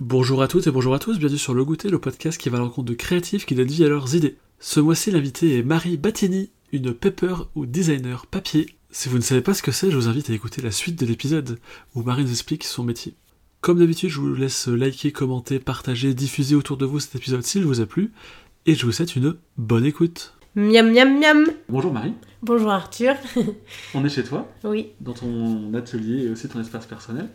Bonjour à toutes et bonjour à tous, bienvenue sur Le Goûter, le podcast qui va à la rencontre de créatifs qui donnent vie à leurs idées. Ce mois-ci, l'invité est Marie Battini, une pepper ou designer papier. Si vous ne savez pas ce que c'est, je vous invite à écouter la suite de l'épisode où Marie nous explique son métier. Comme d'habitude, je vous laisse liker, commenter, partager, diffuser autour de vous cet épisode s'il vous a plu, et je vous souhaite une bonne écoute. Miam miam miam Bonjour Marie, Bonjour Arthur. on est chez toi, oui. dans ton atelier et aussi ton espace personnel.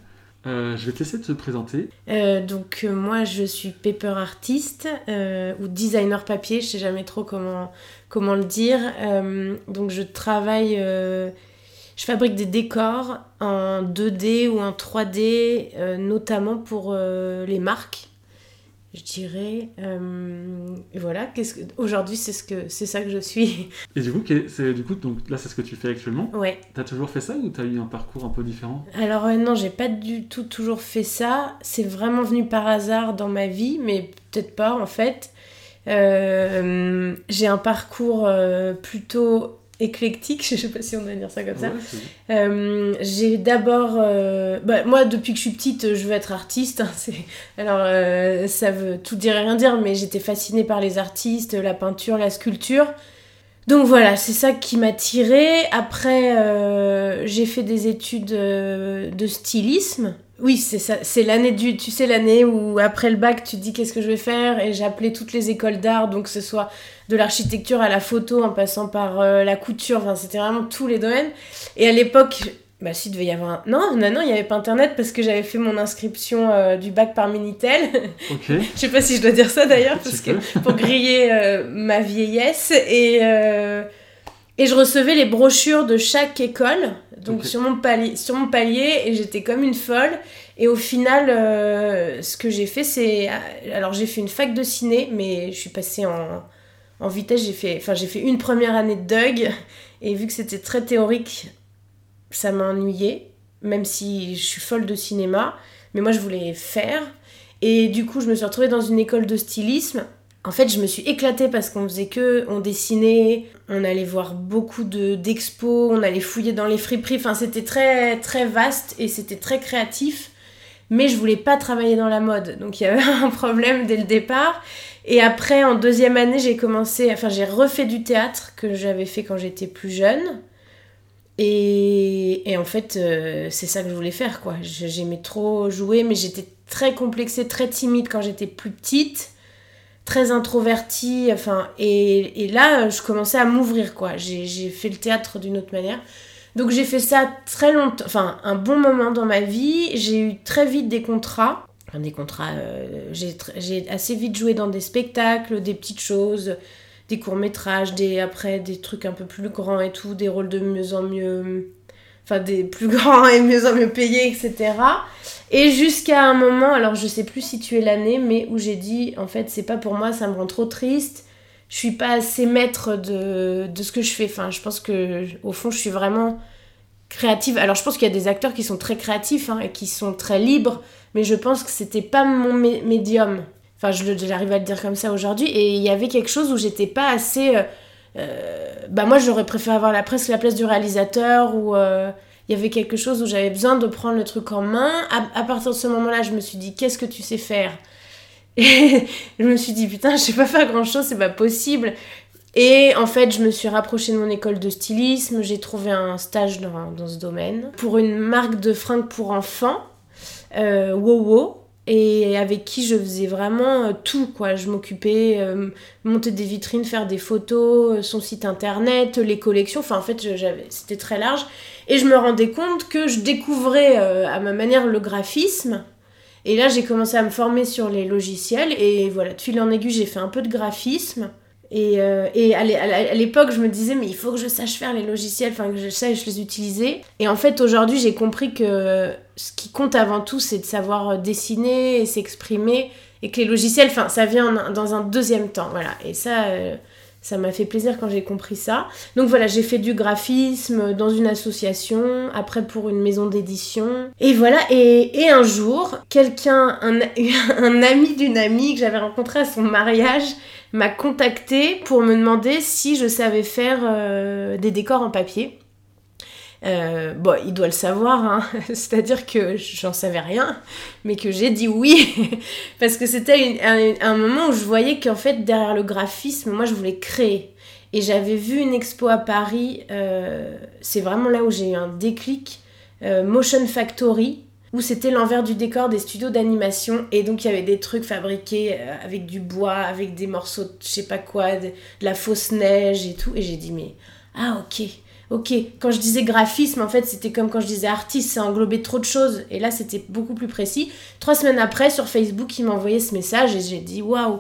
Euh, je vais te laisser te présenter. Euh, donc euh, moi je suis paper artiste ou designer papier, je sais jamais trop comment, comment le dire. Donc je travaille, je fabrique des décors en 2D ou en 3D, euh, notamment pour les marques. Je dirais. Euh, voilà. Qu'est-ce que aujourd'hui c'est ce que c'est ça que je suis. Et du coup, c'est, du coup donc, là c'est ce que tu fais actuellement? ouais. T'as toujours fait ça ou t'as eu un parcours un peu différent? Alors euh, non, j'ai pas du tout toujours fait ça. C'est vraiment venu par hasard dans ma vie, mais peut-être pas en fait. Euh, j'ai un parcours plutôt éclectique, je sais pas si on doit dire ça comme ça. Ouais. Euh, j'ai d'abord, euh, bah, moi depuis que je suis petite, je veux être artiste. hein, c'est- Alors euh, ça veut tout dire et rien dire, mais j'étais fascinée par les artistes, la peinture, la sculpture. Donc voilà, c'est ça qui m'a tirée. Après, euh, j'ai fait des études euh, de stylisme. Oui, c'est ça. C'est l'année du, tu sais, l'année où après le bac, tu te dis qu'est-ce que je vais faire, et j'ai appelé toutes les écoles d'art, donc que ce soit de l'architecture à la photo, en passant par euh, la couture. Enfin, c'était vraiment tous les domaines. Et à l'époque, bah si, il devait y avoir un... Non, non, non, il n'y avait pas Internet parce que j'avais fait mon inscription euh, du bac par Minitel. Ok. Je sais pas si je dois dire ça d'ailleurs, parce que pour griller euh, ma vieillesse. Et, et je recevais les brochures de chaque école, donc sur, mon palier, sur mon palier, et j'étais comme une folle. Et au final, ce que j'ai fait, c'est... Alors j'ai fait une fac de ciné, mais je suis passée en, en vitesse. J'ai fait, enfin, une première année de Doug, et vu que c'était très théorique, ça m'a ennuyée, même si je suis folle de cinéma. Mais moi, je voulais faire. Et du coup, je me suis retrouvée dans une école de stylisme. En fait, je me suis éclatée parce qu'on faisait que, on dessinait, on allait voir beaucoup de d'expos, on allait fouiller dans les friperies. Enfin, c'était très très vaste et c'était très créatif. Mais je voulais pas travailler dans la mode, donc il y avait un problème dès le départ. Et après, en deuxième année, j'ai commencé, enfin, j'ai refait du théâtre que j'avais fait quand j'étais plus jeune. Et, et en fait, euh, c'est ça que je voulais faire, quoi. J'aimais trop jouer, mais j'étais très complexée, très timide quand j'étais plus petite, très introvertie, enfin, et, et là, je commençais à m'ouvrir, quoi. J'ai fait le théâtre d'une autre manière. Donc j'ai fait ça très longtemps, enfin, un bon moment dans ma vie. J'ai eu très vite des contrats. Des contrats, euh, j'ai assez vite joué dans des spectacles, des petites choses des courts-métrages, des, après des trucs un peu plus grands et tout, des rôles de mieux en mieux. Enfin, des plus grands et mieux en mieux payés, etc. Et jusqu'à un moment, alors je sais plus situer l'année, mais où j'ai dit, en fait, c'est pas pour moi, ça me rend trop triste. Je suis pas assez maître de, de ce que je fais. Enfin, je pense que, au fond, je suis vraiment créative. Alors, je pense qu'il y a des acteurs qui sont très créatifs hein, et qui sont très libres, mais je pense que c'était pas mon mé- médium. Enfin, j'arrive à le dire comme ça aujourd'hui. Et il y avait quelque chose où j'étais pas assez. euh, euh, bah, moi, j'aurais préféré avoir la, presque la place du réalisateur ou. euh, il y avait quelque chose où j'avais besoin de prendre le truc en main. À, à partir de ce moment-là, je me suis dit, qu'est-ce que tu sais faire? Et je me suis dit, putain, je sais pas faire grand-chose, c'est pas possible. Et en fait, je me suis rapprochée de mon école de stylisme, j'ai trouvé un stage dans, dans ce domaine pour une marque de fringues pour enfants, euh, Wowo, et avec qui je faisais vraiment euh, tout, quoi. Je m'occupais, euh, monter des vitrines, faire des photos, euh, son site internet, les collections, enfin en fait, j'avais, c'était très large. Et je me rendais compte que je découvrais euh, à ma manière le graphisme. Et là, j'ai commencé à me former sur les logiciels, et voilà, de fil en aiguille, j'ai fait un peu de graphisme. Et, et à l'époque, je me disais, mais il faut que je sache faire les logiciels, enfin que je sache les utiliser. Et en fait, aujourd'hui, j'ai compris que ce qui compte avant tout, c'est de savoir dessiner et s'exprimer. Et que les logiciels, enfin, ça vient en- dans un deuxième temps. Voilà. Et ça, euh, ça m'a fait plaisir quand j'ai compris ça. Donc voilà, j'ai fait du graphisme dans une association, après pour une maison d'édition. Et voilà, et, et un jour, quelqu'un, un, ami d'une amie que j'avais rencontré à son mariage, m'a contacté pour me demander si je savais faire euh, des décors en papier. Euh, bon, il doit le savoir, hein. c'est-à-dire que j'en savais rien, mais que j'ai dit oui, parce que c'était un, moment où je voyais qu'en fait, derrière le graphisme, moi, je voulais créer. Et j'avais vu une expo à Paris, euh, c'est vraiment là où j'ai eu un déclic, euh, Motion Factory, où c'était l'envers du décor des studios d'animation. Et donc il y avait des trucs fabriqués avec du bois, avec des morceaux de je sais pas quoi, de la fausse neige et tout. Et j'ai dit, mais ah ok, ok, quand je disais graphisme, en fait, c'était comme quand je disais artiste, ça englobait trop de choses. Et là, c'était beaucoup plus précis. Trois semaines après, sur Facebook, il m'a envoyé ce message et j'ai dit waouh.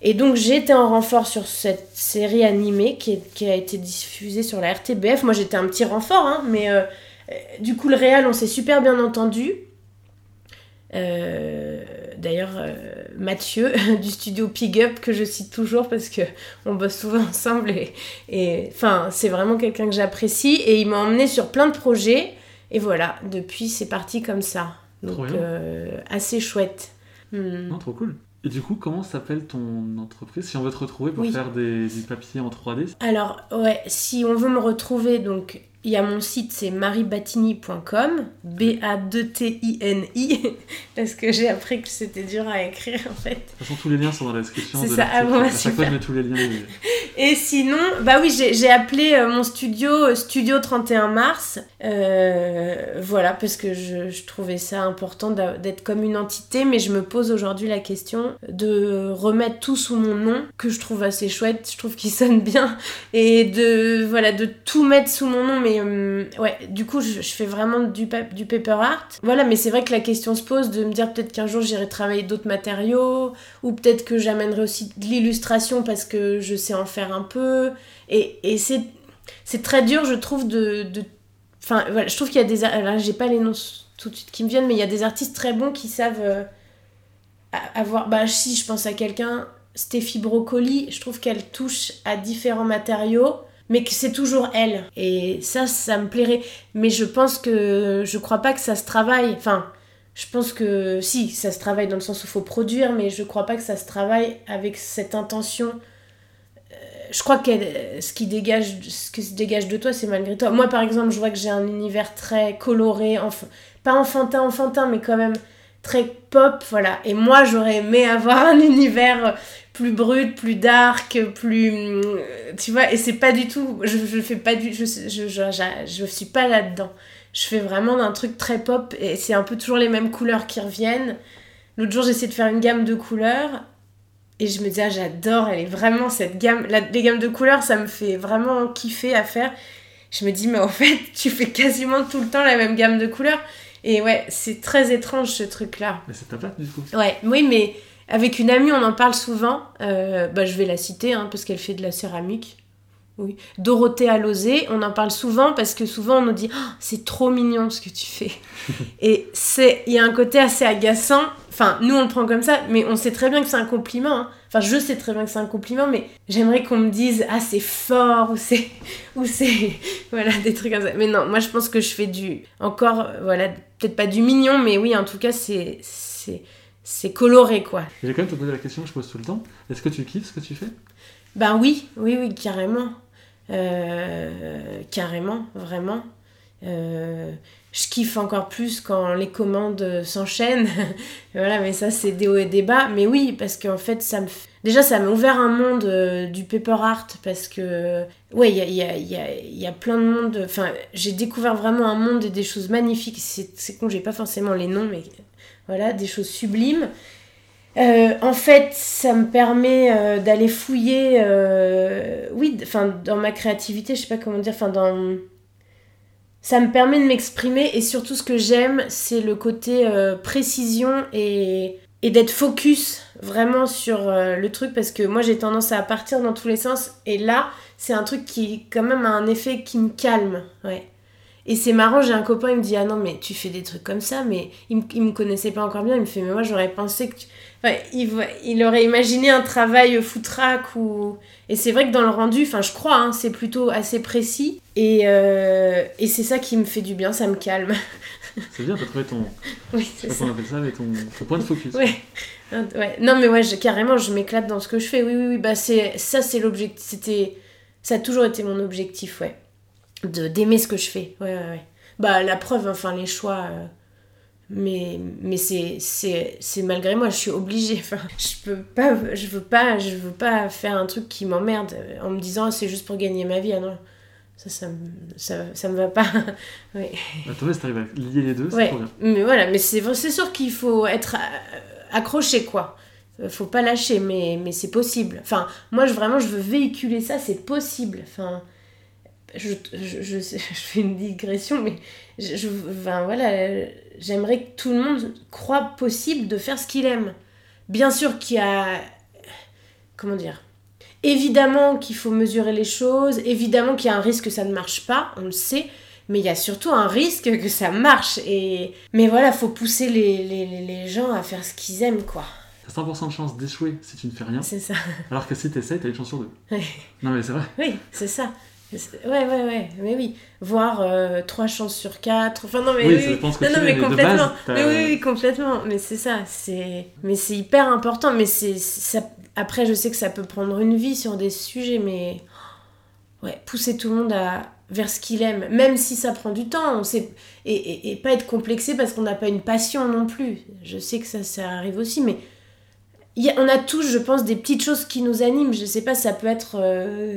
Et donc, j'étais en renfort sur cette série animée qui, a été diffusée sur la RTBF. Moi, j'étais un petit renfort, hein, mais euh, euh, du coup, le réel, on s'est super bien entendu. Euh, d'ailleurs, euh, Mathieu du studio Pig Up, que je cite toujours parce que on bosse souvent ensemble et, enfin, c'est vraiment quelqu'un que j'apprécie et il m'a emmené sur plein de projets et voilà, depuis c'est parti comme ça. Donc euh, assez chouette. Hmm. trop cool. Et du coup, comment s'appelle ton entreprise si on veut te retrouver pour faire des, des, papiers en 3D Alors, ouais, si on veut me retrouver, donc il y a mon site, c'est maribatini.com, B-A-2-T-I-N-I, parce que j'ai appris que c'était dur à écrire en fait. De toute façon, tous les liens sont dans la description. C'est ça, ah bon, à chaque fois, je mets tous les liens. Et sinon, bah oui, j'ai appelé euh, mon studio euh, Studio 31 mars, euh, voilà, parce que je, je trouvais ça important d'être comme une entité, mais je me pose aujourd'hui la question de remettre tout sous mon nom, que je trouve assez chouette, je trouve qu'il sonne bien, et de, voilà, de tout mettre sous mon nom, mais euh, ouais, du coup, je, fais vraiment du, paper art. Voilà, mais c'est vrai que la question se pose de me dire peut-être qu'un jour j'irai travailler d'autres matériaux, ou peut-être que j'amènerai aussi de l'illustration parce que je sais en faire un peu. Et, et c'est, très dur, je trouve, de. Enfin, voilà, je trouve qu'il y a des. Alors, j'ai pas les noms tout de suite qui me viennent, mais il y a des artistes très bons qui savent euh, avoir. Bah, si, je pense à quelqu'un, Stéphie Brocoli, je trouve qu'elle touche à différents matériaux mais que c'est toujours elle. Et ça, ça me plairait. Mais je pense que je crois pas que ça se travaille. Enfin, je pense que si, ça se travaille dans le sens où il faut produire, mais je crois pas que ça se travaille avec cette intention. Euh, je crois que ce qui dégage, ce se dégage de toi, c'est malgré toi. Moi, par exemple, je vois que j'ai un univers très coloré, pas enfantin, enfantin, mais quand même très pop, voilà. Et moi, j'aurais aimé avoir un univers plus brut, plus dark, plus. Euh, tu vois, et c'est pas du tout. Je, je fais pas du. Je, je, je, je suis pas là-dedans. Je fais vraiment un truc très pop et c'est un peu toujours les mêmes couleurs qui reviennent. L'autre jour, j'essaie de faire une gamme de couleurs et je me dis, ah, j'adore, elle est vraiment cette gamme. La, les gammes de couleurs, ça me fait vraiment kiffer à faire. Je me dis, mais en fait, tu fais quasiment tout le temps la même gamme de couleurs. Et ouais, c'est très étrange ce truc-là. Mais c'est ta patte du coup. Ouais, oui, mais avec une amie, on en parle souvent. Euh, bah, je vais la citer hein, parce qu'elle fait de la céramique. Oui. Dorothée Alosé, on en parle souvent parce que souvent on nous dit oh, c'est trop mignon ce que tu fais. Et c'est il y a un côté assez agaçant. Enfin, nous on le prend comme ça, mais on sait très bien que c'est un compliment. Hein. Enfin, je sais très bien que c'est un compliment, mais j'aimerais qu'on me dise ah c'est fort ou c'est ou c'est voilà des trucs comme ça. Mais non, moi je pense que je fais du encore voilà peut-être pas du mignon, mais oui en tout cas c'est c'est c'est coloré quoi. J'ai quand même te poser la question que je pose tout le temps. Est-ce que tu kiffes ce que tu fais? Ben oui, oui, oui, carrément. Euh, carrément, vraiment. Euh, je kiffe encore plus quand les commandes s'enchaînent. voilà, mais ça, c'est des hauts et des bas. Mais oui, parce qu'en fait, ça me. Déjà, ça m'a ouvert un monde euh, du paper art parce que. Ouais, il y a, y, a, y, a, y a, plein de monde. Enfin, j'ai découvert vraiment un monde et des choses magnifiques. C'est con, j'ai pas forcément les noms, mais voilà, des choses sublimes. Euh, en fait, ça me permet euh, d'aller fouiller, euh, oui, enfin, dans ma créativité, je sais pas comment dire, enfin, dans... Ça me permet de m'exprimer et surtout ce que j'aime, c'est le côté précision et, d'être focus vraiment sur le truc parce que moi j'ai tendance à partir dans tous les sens et là, c'est un truc qui quand même a un effet qui me calme. Et c'est marrant, j'ai un copain, il me dit Ah non, mais tu fais des trucs comme ça, mais il, il me connaissait pas encore bien. Il me fait Mais moi, j'aurais pensé que. Enfin, il, il aurait imaginé un travail foutraque ou. Et c'est vrai que dans le rendu, enfin, je crois, hein, c'est plutôt assez précis. Et, euh, et c'est ça qui me fait du bien, ça me calme. C'est bien, t'as trouvé ton. Oui, c'est ça. appelle ça, mais ton, point de focus. Ouais. ouais. Non, mais ouais, carrément, je m'éclate dans ce que je fais. Oui, oui, oui. Bah, c'est, ça, c'est l'objectif. C'était. Ça a toujours été mon objectif, ouais. De d'aimer ce que je fais. Ouais, ouais, ouais. Bah, la preuve, enfin, les choix. euh, mais mais c'est c'est c'est malgré moi je suis obligée enfin je peux pas je veux pas je veux pas faire un truc qui m'emmerde euh, en me disant Ah, c'est juste pour gagner ma vie ah non ça ça me, ça, ça me va pas ouais. Bah, toi, si t'arrives à lier les deux, c'est Ouais. trop bien. mais voilà mais c'est c'est sûr qu'il faut être euh, accroché quoi Euh, faut pas lâcher mais mais c'est possible enfin moi je vraiment je veux véhiculer ça c'est possible enfin je, je, je, fais une digression, mais je, enfin, voilà, j'aimerais que tout le monde croit possible de faire ce qu'il aime. Bien sûr qu'il y a. Comment dire Évidemment qu'il faut mesurer les choses, évidemment qu'il y a un risque que ça ne marche pas, on le sait, mais il y a surtout un risque que ça marche. Et... Mais voilà, faut pousser les, les, les- gens à faire ce qu'ils aiment, quoi. T'as 100% de chance d'échouer si tu ne fais rien, C'est ça. alors que si t'essayes, t'as une chance sur deux. Ouais. Non, mais c'est vrai. Oui, c'est ça. Ouais, ouais, ouais, mais oui. Voir euh, 3 chances sur 4. Enfin, non, mais Oui, non, mais complètement. base, mais oui, oui, complètement. Mais c'est ça. C'est... Mais c'est hyper important. Mais c'est, ça... après, je sais que ça peut prendre une vie sur des sujets, mais. Ouais, pousser tout le monde à... vers ce qu'il aime. Même si ça prend du temps. On sait... et, et, et pas être complexé parce qu'on n'a pas une passion non plus. Je sais que ça, ça arrive aussi, mais. y a- on a tous, je pense, des petites choses qui nous animent. Je sais pas, ça peut être euh,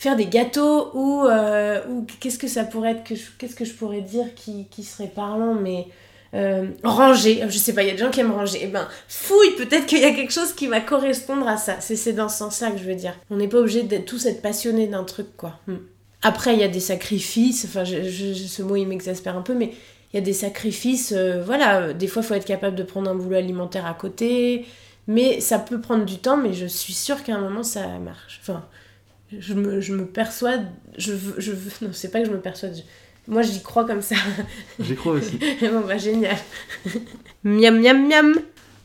faire des gâteaux ou, euh, ou qu'est-ce que ça pourrait être, qu'est-ce que je pourrais dire qui, qui serait parlant, mais euh, ranger. Je sais pas, il y a des gens qui aiment ranger. Eh ben, fouille, peut-être qu'il y a quelque chose qui va correspondre à ça. C'est dans ce sens-là que je veux dire. On n'est pas obligé d'être tous être passionnés d'un truc, quoi. Hmm. Après, il y a des sacrifices. Enfin, ce mot, il m'exaspère un peu, mais il y a des sacrifices. euh, voilà, des fois, il faut être capable de prendre un boulot alimentaire à côté. Mais ça peut prendre du temps, mais je suis sûre qu'à un moment ça marche. Enfin, je me, je me persuade. Je veux, je veux- non, c'est pas que je me persuade. je- moi, j'y crois comme ça. J'y crois aussi. bon, bah, génial. miam, miam, miam.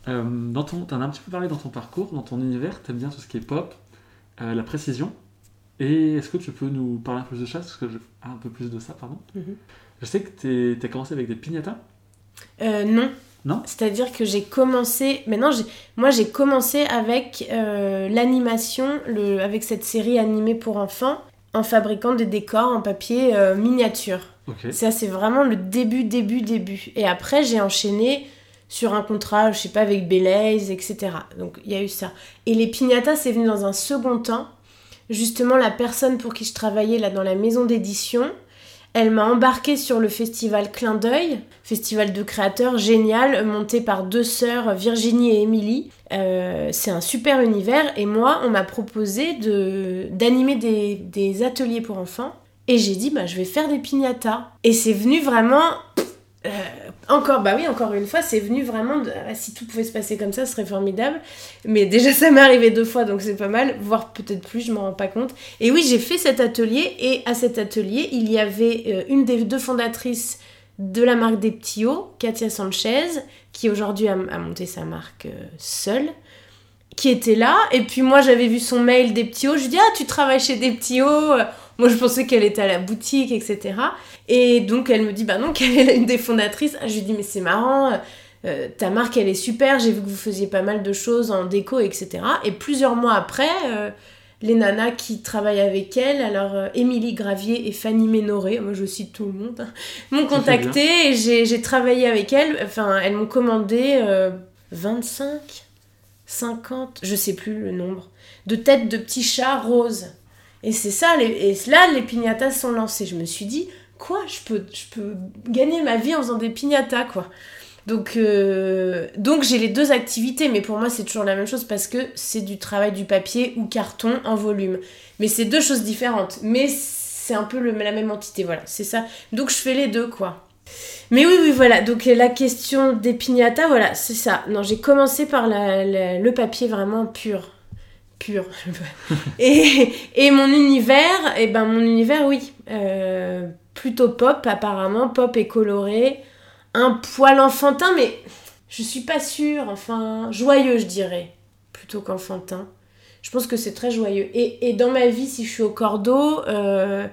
Euh, dans ton, t'en as un petit peu parlé dans ton parcours, dans ton univers, t'aimes bien tout ce qui est pop, euh, la précision. Et est-ce que tu peux nous parler un peu plus de ça? Parce que je... ah, un peu plus de ça, pardon. Mhm. Je sais que t'es- t'as commencé avec des piñatas. Euh, non. Non C'est-à-dire que j'ai commencé. Maintenant, moi, j'ai commencé avec euh, l'animation, le... avec cette série animée pour enfants, en fabriquant des décors en papier euh, miniature. Ça, c'est vraiment le début, début, début. Et après, j'ai enchaîné sur un contrat, je sais pas, avec Belaise, etc. Donc, il y a eu ça. Et les piñatas, c'est venu dans un second temps. Justement, la personne pour qui je travaillais là dans la maison d'édition, elle m'a embarqué sur le festival Clin d'œil, festival de créateurs génial, monté par deux sœurs, Virginie et Émilie. Euh, c'est un super univers et moi, on m'a proposé de d'animer des, ateliers pour enfants. Et j'ai dit, bah, je vais faire des piñatas. Et c'est venu vraiment. Euh, encore, bah oui, encore une fois, c'est venu vraiment. ah, si tout pouvait se passer comme ça, ce serait formidable. Mais déjà, ça m'est arrivé deux fois, donc c'est pas mal. Voire peut-être plus, je m'en rends pas compte. Et oui, j'ai fait cet atelier. Et à cet atelier, il y avait euh, une des deux fondatrices de la marque des petits hauts, Katia Sanchez, qui aujourd'hui a, a monté sa marque euh, seule qui était là. Et puis moi, j'avais vu son mail des petits hauts. Je lui dis, ah, tu travailles chez des petits hauts Moi, je pensais qu'elle était à la boutique, etc. Et donc, elle me dit, bah non, qu'elle est une des fondatrices. Je lui dis, mais c'est marrant, euh, ta marque, elle est super. J'ai vu que vous faisiez pas mal de choses en déco, etc. Et plusieurs mois après, euh, les nanas qui travaillent avec elle, alors euh, Émilie Gravier et Fanny Ménoré, moi je cite tout le monde, hein, m'ont Ça fait contacté et j'ai travaillé avec elles. Enfin, elles m'ont commandé euh, 25 50, je sais plus le nombre, de têtes de petits chats roses. Et c'est ça, les, et là, les piñatas sont lancés. Je me suis dit, quoi, je peux, gagner ma vie en faisant des piñatas, quoi. Donc, euh, donc j'ai les deux activités, mais pour moi, c'est toujours la même chose parce que c'est du travail du papier ou carton en volume. Mais c'est deux choses différentes. Mais c'est un peu la même entité, voilà, c'est ça. Donc, je fais les deux, quoi. Mais oui, oui, voilà. Donc la question des piñatas, voilà, c'est ça. Non, j'ai commencé par le papier vraiment pur. Et, mon univers, et ben mon univers, oui. Euh, plutôt pop, apparemment. Pop et coloré. Un poil enfantin, mais je suis pas sûre. Enfin, joyeux, je dirais. Plutôt qu'enfantin. Je pense que c'est très joyeux. Et, et dans ma vie, si je suis au cordeau, euh,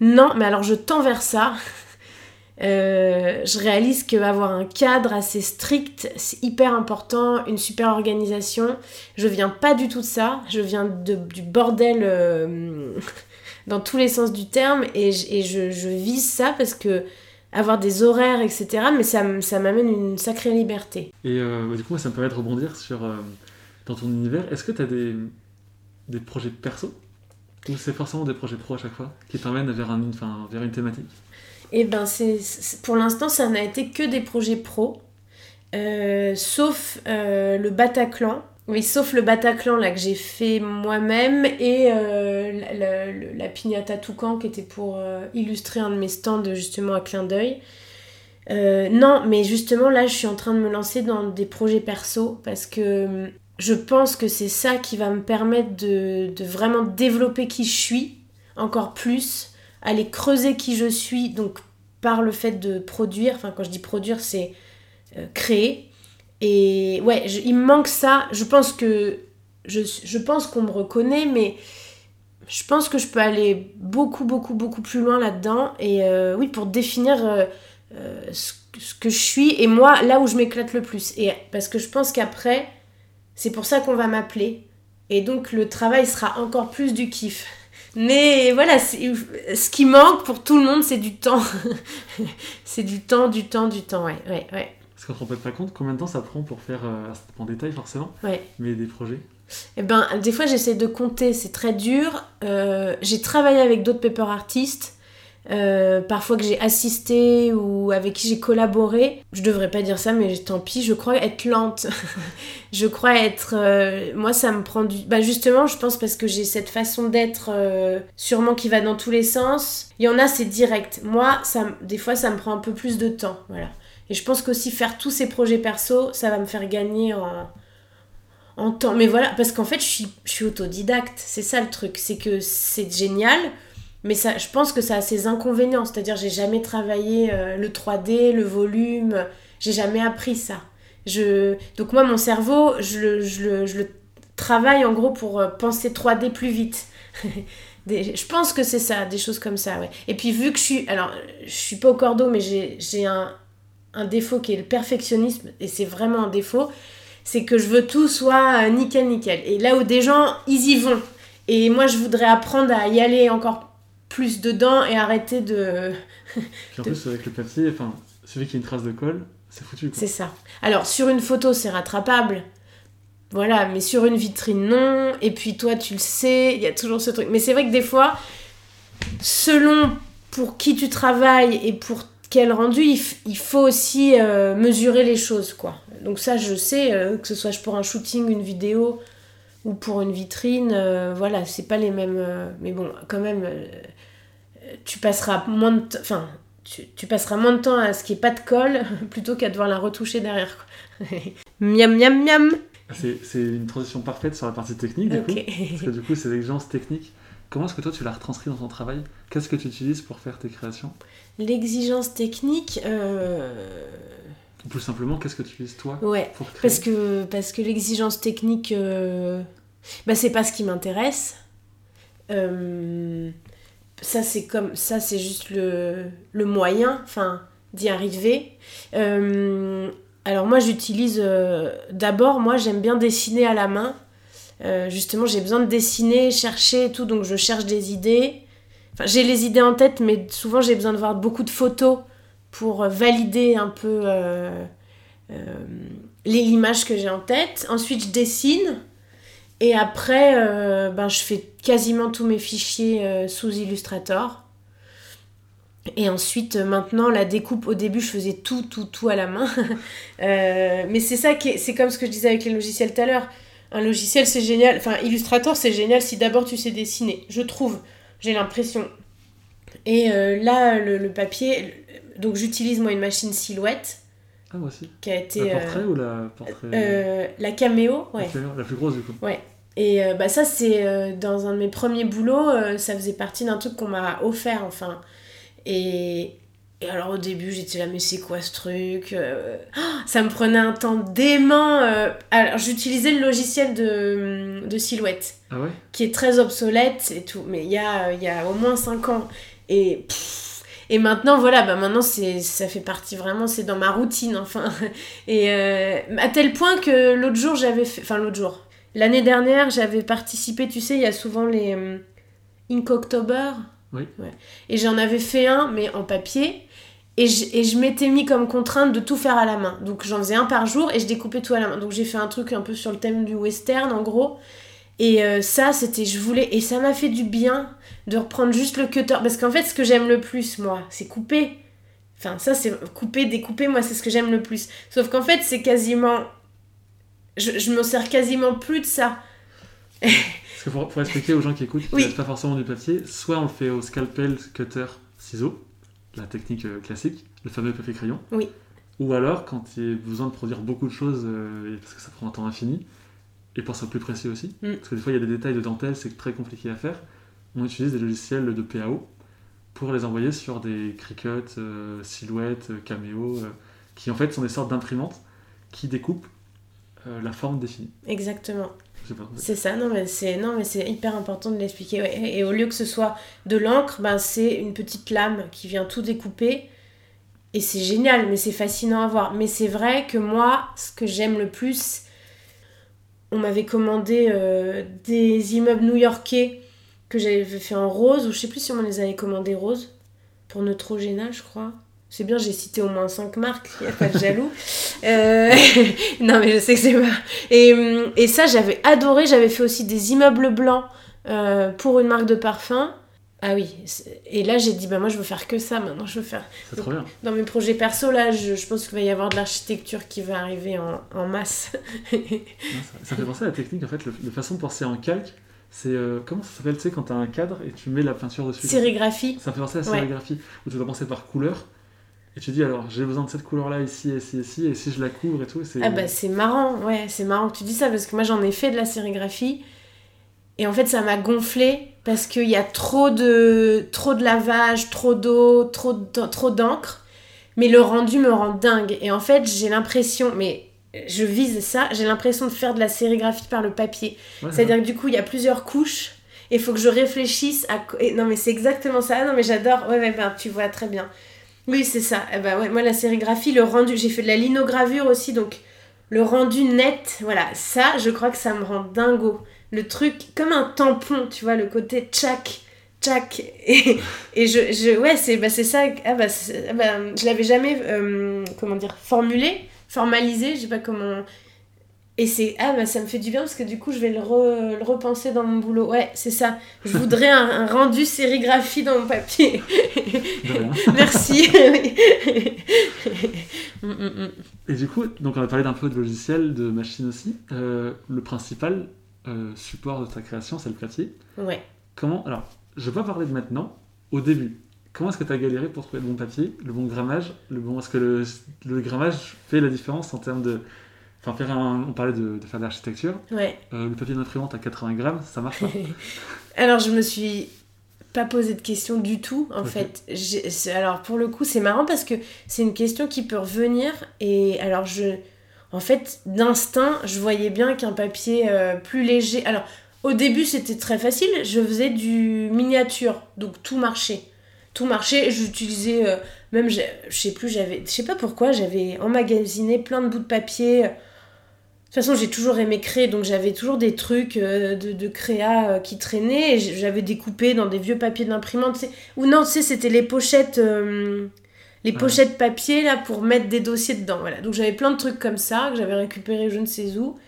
non, mais alors je tends vers ça. Euh, je réalise qu'avoir un cadre assez strict, c'est hyper important, une super organisation. Je viens pas du tout de ça, je viens du bordel euh, dans tous les sens du terme. Et, je, je, vise ça parce que avoir des horaires, etc. Mais ça, ça m'amène une sacrée liberté. Et euh, bah, du coup, ça me permet de rebondir sur dans ton univers. Est-ce que tu as des, projets perso? Ou c'est forcément des projets pro à chaque fois qui t'emmènent vers, un, vers une thématique? Et ben, c'est, pour l'instant, ça n'a été que des projets pro, euh, sauf euh, le Bataclan. Oui, sauf le Bataclan là que j'ai fait moi-même et euh, la, la- piñata toucan qui était pour illustrer un de mes stands justement à clin d'œil. Non, mais justement là, je suis en train de me lancer dans des projets perso parce que hum, je pense que c'est ça qui va me permettre de vraiment développer qui je suis encore plus, aller creuser qui je suis, donc par le fait de produire, enfin quand je dis produire, c'est euh, créer. Et ouais, il me manque ça. Je pense que je, pense qu'on me reconnaît, mais je pense que je peux aller beaucoup, beaucoup, beaucoup plus loin là-dedans. Et euh, oui, pour définir euh, ce, ce que je suis et moi, là où je m'éclate le plus. Et parce que je pense qu'après, c'est pour ça qu'on va m'appeler. Et donc le travail sera encore plus du kiff. Mais voilà, ce qui manque pour tout le monde, c'est du temps. c'est du temps, du temps, du temps, ouais, ouais, ouais. Parce qu'on ne se rend peut-être pas compte combien de temps ça prend pour faire, euh, ça dépend en détail forcément, Ouais. mais des projets. Eh ben, des fois, j'essaie de compter, c'est très dur. Euh, j'ai travaillé avec d'autres paper artistes, euh, parfois que j'ai assisté ou avec qui j'ai collaboré. Je devrais pas dire ça, mais tant pis, je crois être lente. je crois être. euh, moi, ça me prend du. Bah, justement, je pense parce que j'ai cette façon d'être, euh, sûrement qui va dans tous les sens. Il y en a, c'est direct. Moi, ça, des fois, ça me prend un peu plus de temps. Voilà. Et je pense qu'aussi faire tous ces projets perso, ça va me faire gagner en en temps. Mais voilà, parce qu'en fait, je suis, je suis autodidacte. C'est ça le truc. C'est que c'est génial, mais ça, je pense que ça a ses inconvénients. C'est-à-dire, j'ai jamais travaillé euh, le 3D, le volume. J'ai jamais appris ça. Je... Donc, moi, mon cerveau, je le, je le, je le travaille en gros pour euh, penser 3D plus vite. Je pense que c'est ça, des choses comme ça, ouais. Et puis, vu que je suis. Alors, je suis pas au cordeau, mais j'ai j'ai un, un défaut qui est le perfectionnisme, et c'est vraiment un défaut c'est que je veux tout soit euh, nickel nickel. Et là où des gens, ils y vont. Et moi, je voudrais apprendre à y aller encore plus dedans et arrêter de... Puis en De- plus, avec le papier, enfin, celui qui a une trace de colle, c'est foutu. C'est ça. Alors, sur une photo, c'est rattrapable. Voilà, mais sur une vitrine, non. Et puis toi, tu le sais, il y a toujours ce truc. Mais c'est vrai que des fois, selon pour qui tu travailles et pour quel rendu, il, faut aussi euh, mesurer les choses, quoi. Donc ça, je sais, euh, que ce soit pour un shooting, une vidéo ou pour une vitrine, euh, voilà, c'est pas les mêmes... mais bon, quand même, tu passeras moins de... Enfin, tu, tu passeras moins de temps à ce qui est pas de colle plutôt qu'à devoir la retoucher derrière, miam, miam, miam. C'est une transition parfaite sur la partie technique, du coup. Parce que du coup, ces exigences techniques, comment est-ce que toi tu l'as retranscrit dans ton travail? Qu'est-ce que tu utilises pour faire tes créations? L'exigence technique, euh, plus simplement, qu'est-ce que tu utilises toi ouais, pour créer? parce que, parce que l'exigence technique, euh, bah, c'est pas ce qui m'intéresse. Euh, ça, c'est comme ça, c'est juste le, le moyen, enfin, d'y arriver. Euh, alors moi, j'utilise euh, d'abord, moi, j'aime bien dessiner à la main. Euh, justement, j'ai besoin de dessiner, chercher et tout, donc je cherche des idées. Enfin, j'ai les idées en tête, mais souvent j'ai besoin de voir beaucoup de photos pour valider un peu l'image que j'ai en tête. Ensuite, je dessine. Et après, ben, je fais quasiment tous mes fichiers euh, sous Illustrator. Et ensuite, euh, maintenant, la découpe, au début, je faisais tout, tout, tout à la main. Euh, mais c'est ça qui est- c'est comme ce que je disais avec les logiciels tout à l'heure. Un logiciel, c'est génial. Enfin, Illustrator, c'est génial si d'abord tu sais dessiner. Je trouve. J'ai l'impression. Et euh, là, le, le papier. Donc, j'utilise moi une machine silhouette Ah, moi aussi. qui a été. La euh, portrait ou la portrait la caméo, ouais. la, la plus grosse, du coup. Et euh, bah ça, c'est euh, dans un de mes premiers boulots, euh, ça faisait partie d'un truc qu'on m'a offert, enfin. Et, et alors au début, j'étais là, mais c'est quoi ce truc Euh, ah, Ça me prenait un temps dément. euh. Alors j'utilisais le logiciel de, de Silhouette, Ah ouais? qui est très obsolète et tout, mais il y a, y a au moins 5 ans. Et, pff, et maintenant, voilà, bah maintenant, c'est, ça fait partie vraiment, c'est dans ma routine, enfin. Et euh, à tel point que l'autre jour, j'avais fait. Enfin, l'autre jour. L'année dernière, j'avais participé, tu sais, il y a souvent les euh, Inkoctober. Oui. Ouais. Et j'en avais fait un, mais en papier. Et je, et je m'étais mis comme contrainte de tout faire à la main. Donc j'en faisais un par jour et je découpais tout à la main. Donc j'ai fait un truc un peu sur le thème du western en gros. Et euh, ça, c'était, je voulais, et ça m'a fait du bien de reprendre juste le cutter. Parce qu'en fait, ce que j'aime le plus, moi, c'est couper. Enfin, ça, c'est couper, découper, moi, c'est ce que j'aime le plus. Sauf qu'en fait, c'est quasiment. Je, je me sers quasiment plus de ça. Parce que pour, pour expliquer aux gens qui écoutent, Oui. pas forcément du papier, soit on le fait au scalpel, cutter, ciseau, la technique euh, classique, le fameux papier crayon. Oui. Ou alors quand il y a besoin de produire beaucoup de choses, euh, parce que ça prend un temps infini, et pour ça plus précis aussi, Mm. parce que des fois il y a des détails de dentelle, c'est très compliqué à faire, on utilise des logiciels de PAO pour les envoyer sur des Cricut, euh, Silhouette, euh, Cameo, euh, qui en fait sont des sortes d'imprimantes qui découpent euh, la forme définie. Exactement. C'est ça, non mais c'est non mais c'est hyper important de l'expliquer. ouais. Et, et au lieu que ce soit de l'encre, ben c'est une petite lame qui vient tout découper. Et c'est génial, mais c'est fascinant à voir. Mais c'est vrai que moi, ce que j'aime le plus, on m'avait commandé euh, des immeubles new-yorkais que j'avais fait en rose, ou je sais plus si on les avait commandés rose, pour Neutrogena, je crois. C'est bien, j'ai cité au moins 5 marques, il n'y a pas de jaloux. Euh, non, mais je sais que c'est pas. Et, hum, et ça, j'avais adoré. J'avais fait aussi des immeubles blancs euh, pour une marque de parfum. Ah oui. Et là, j'ai dit, bah moi, je veux faire que ça maintenant. Je veux faire. C'est trop bien. Dans mes projets perso, là, je, je pense qu'il va y avoir de l'architecture qui va arriver en, en masse. Non, ça, ça fait penser à la technique, en fait, la façon de penser en calque, c'est euh, comment ça s'appelle, tu sais, quand t'as un cadre et tu mets la peinture dessus? Sérigraphie. Ça fait penser à la Ouais. sérigraphie, où tu dois penser par couleur, et tu dis alors j'ai besoin de cette couleur-là ici, ici, ici, et si je la couvre et tout, c'est. Ah bah c'est marrant, ouais, c'est marrant que tu dis ça parce que moi j'en ai fait de la sérigraphie et en fait ça m'a gonflé parce qu'il y a trop de, trop de lavage, trop d'eau, trop de- trop d'encre, mais le rendu me rend dingue et en fait j'ai l'impression, mais je vise ça, j'ai l'impression de faire de la sérigraphie par le papier. Ouais, C'est-à-dire que du coup il y a plusieurs couches et il faut que je réfléchisse à... et non mais c'est exactement ça, Ah non mais j'adore, ouais, ouais ben, tu vois très bien. Oui, c'est ça. Eh ben, ouais, moi, la sérigraphie, le rendu, j'ai fait de la linogravure aussi, donc le rendu net, voilà, ça, je crois que ça me rend dingo. Le truc, comme un tampon, tu vois, le côté tchac, tchac. Et, et je, je, ouais, c'est bah, ça. Ah bah, ah bah, je l'avais jamais, euh, comment dire, formulé, formalisé, je sais pas comment. Et c'est, ah bah ça me fait du bien parce que du coup je vais le, re- le repenser dans mon boulot. Ouais, c'est ça. Je voudrais un, un rendu sérigraphie dans mon papier. de rien. Merci. Mm, mm, mm. Et du coup, donc on a parlé d'un peu de logiciel, de machine aussi. Euh, le principal euh, support de ta création, c'est le papier. Ouais. Comment. Alors, je vais pas parler de maintenant, au début. Comment est-ce que tu as galéré pour trouver le bon papier, le bon grammage le bon... Est-ce que le, le grammage fait la différence en termes de. Enfin, faire un- on parlait de, de faire de l'architecture. Ouais. Euh, le papier d'imprimante à 80 grammes, ça marche pas. Alors je me suis pas posé de questions du tout en fait. Alors pour le coup c'est marrant parce que c'est une question qui peut revenir et alors je... En fait d'instinct je voyais bien qu'un papier euh, plus léger... Alors au début c'était très facile, je faisais du miniature donc tout marchait. Tout marchait, j'utilisais euh, même je sais plus j'avais je sais pas pourquoi j'avais emmagasiné plein de bouts de papier. De toute façon, j'ai toujours aimé créer, donc j'avais toujours des trucs euh, de, de créa euh, qui traînaient, j'avais découpé dans des vieux papiers d'imprimante, ou non, tu sais, c'était les pochettes, euh, les Ouais. pochettes papier, là, pour mettre des dossiers dedans, voilà. Donc j'avais plein de trucs comme ça, que j'avais récupéré je ne sais où,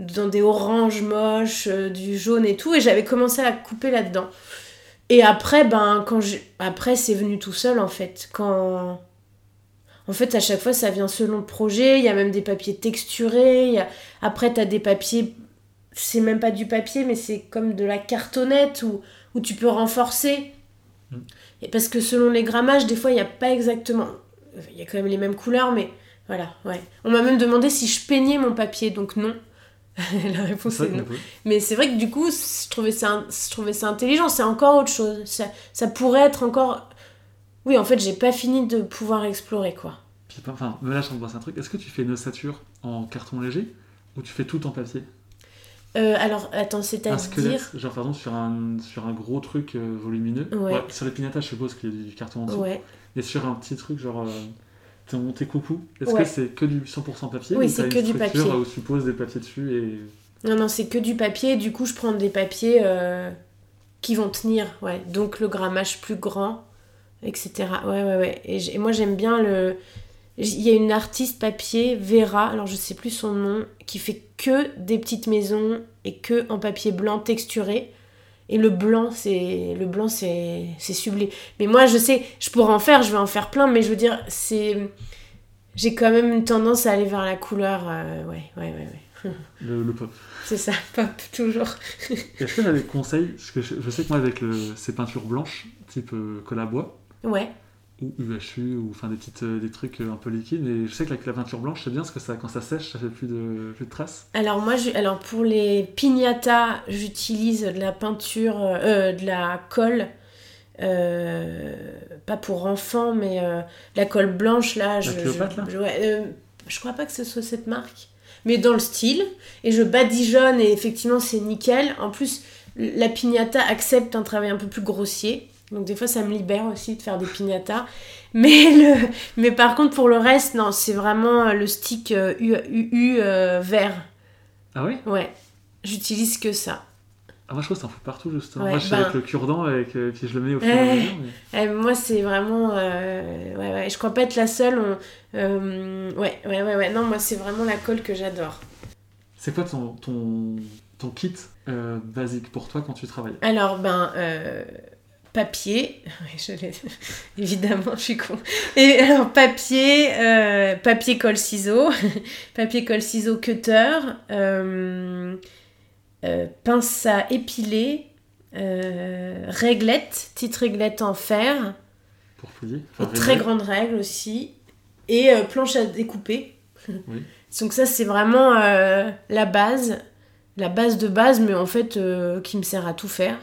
dans des oranges moches, du jaune et tout, et j'avais commencé à couper là-dedans. Et après, ben, quand j'ai... Après, c'est venu tout seul, en fait, quand... En fait, à chaque fois, ça vient selon le projet. Il y a même des papiers texturés. il Y a... Après, tu as des papiers. C'est même pas du papier, mais c'est comme de la cartonnette où, où tu peux renforcer. Mm. Et parce que selon les grammages, des fois, il n'y a pas exactement. Il y a quand même les mêmes couleurs, mais voilà, ouais. On m'a même demandé si je peignais mon papier, donc non. la réponse est non. peut. Mais c'est vrai que du coup, je trouvais ça, je trouvais ça intelligent. C'est encore autre chose. Ça, ça pourrait être encore. Oui, en fait, j'ai pas fini de pouvoir explorer, quoi. Puis, enfin, là, je pense un truc. Est-ce que tu fais une ossature en carton léger ou tu fais tout en papier? Euh, alors, attends, Un c'est-à-dire. squelette, genre pardon, sur un, sur un gros truc euh, volumineux. Ouais. sur les pinatas, je suppose qu'il y a du carton en dessous. Ouais. Et sur un petit truc, genre. Euh, tes coucous, est-ce Ouais. que c'est que du 100% papier Oui, ou c'est que une du papier. où tu poses des papiers dessus et. Non, non, c'est que du papier. Du coup, je prends des papiers. euh, qui vont tenir, ouais. Donc le grammage plus grand, etc. Ouais, ouais, ouais. Et, et moi j'aime bien le. Il y a une artiste papier, Vera, alors je sais plus son nom, qui fait que des petites maisons et que en papier blanc texturé. Et le blanc, c'est le blanc, c'est c'est sublime. Mais moi, je sais, je pourrais en faire, je vais en faire plein, mais je veux dire, c'est j'ai quand même une tendance à aller vers la couleur. euh, ouais, ouais, ouais, ouais. Le, le pop. C'est ça, pop toujours. Est-ce que tu as des conseils? Parce que je, je sais que moi, avec le, ces peintures blanches, type euh, colle à bois, Ouais. ou UHU, ou enfin des, petites, euh, des trucs euh, un peu liquides, mais je sais qu'avec la peinture blanche, c'est bien parce que ça, quand ça sèche, ça fait plus de, plus de traces. Alors moi, je- alors pour les piñatas, j'utilise de la peinture, euh, de la colle, euh, pas pour enfants, mais euh, la colle blanche là. Je, Cléopâtre, je, là je- ouais, euh, je crois pas que ce soit cette marque, mais dans le style. Et je badigeonne et effectivement c'est nickel. En plus, la piñata accepte un travail un peu plus grossier. Donc des fois ça me libère aussi de faire des piñatas. Mais, le, mais par contre pour le reste, non, c'est vraiment euh, le stick euh, UU euh, vert. Ah oui? Ouais, j'utilise que ça. ah, Moi, je trouve que ça en fout partout, justement. Ouais, moi, je suis ben- avec le cure-dent, avec, euh, puis je le mets au fur et à mesure. mais- Eh, moi, c'est vraiment. euh, ouais, ouais, je crois pas être la seule. on- ouais, ouais, ouais, ouais. Non, moi, c'est vraiment la colle que j'adore. C'est quoi ton, ton, ton kit basique pour toi quand tu travailles? Alors, ben. Papier. Je Évidemment, je suis con. Et alors, papier, euh, papier, colle, ciseaux. papier, colle, ciseaux, cutter. euh, euh, pince à épiler. réglette, petite réglette en fer. pour fouiller très grande règle aussi. Et planche à découper. Oui. Donc ça, c'est vraiment la base. La base de base, mais en fait, qui me sert à tout faire.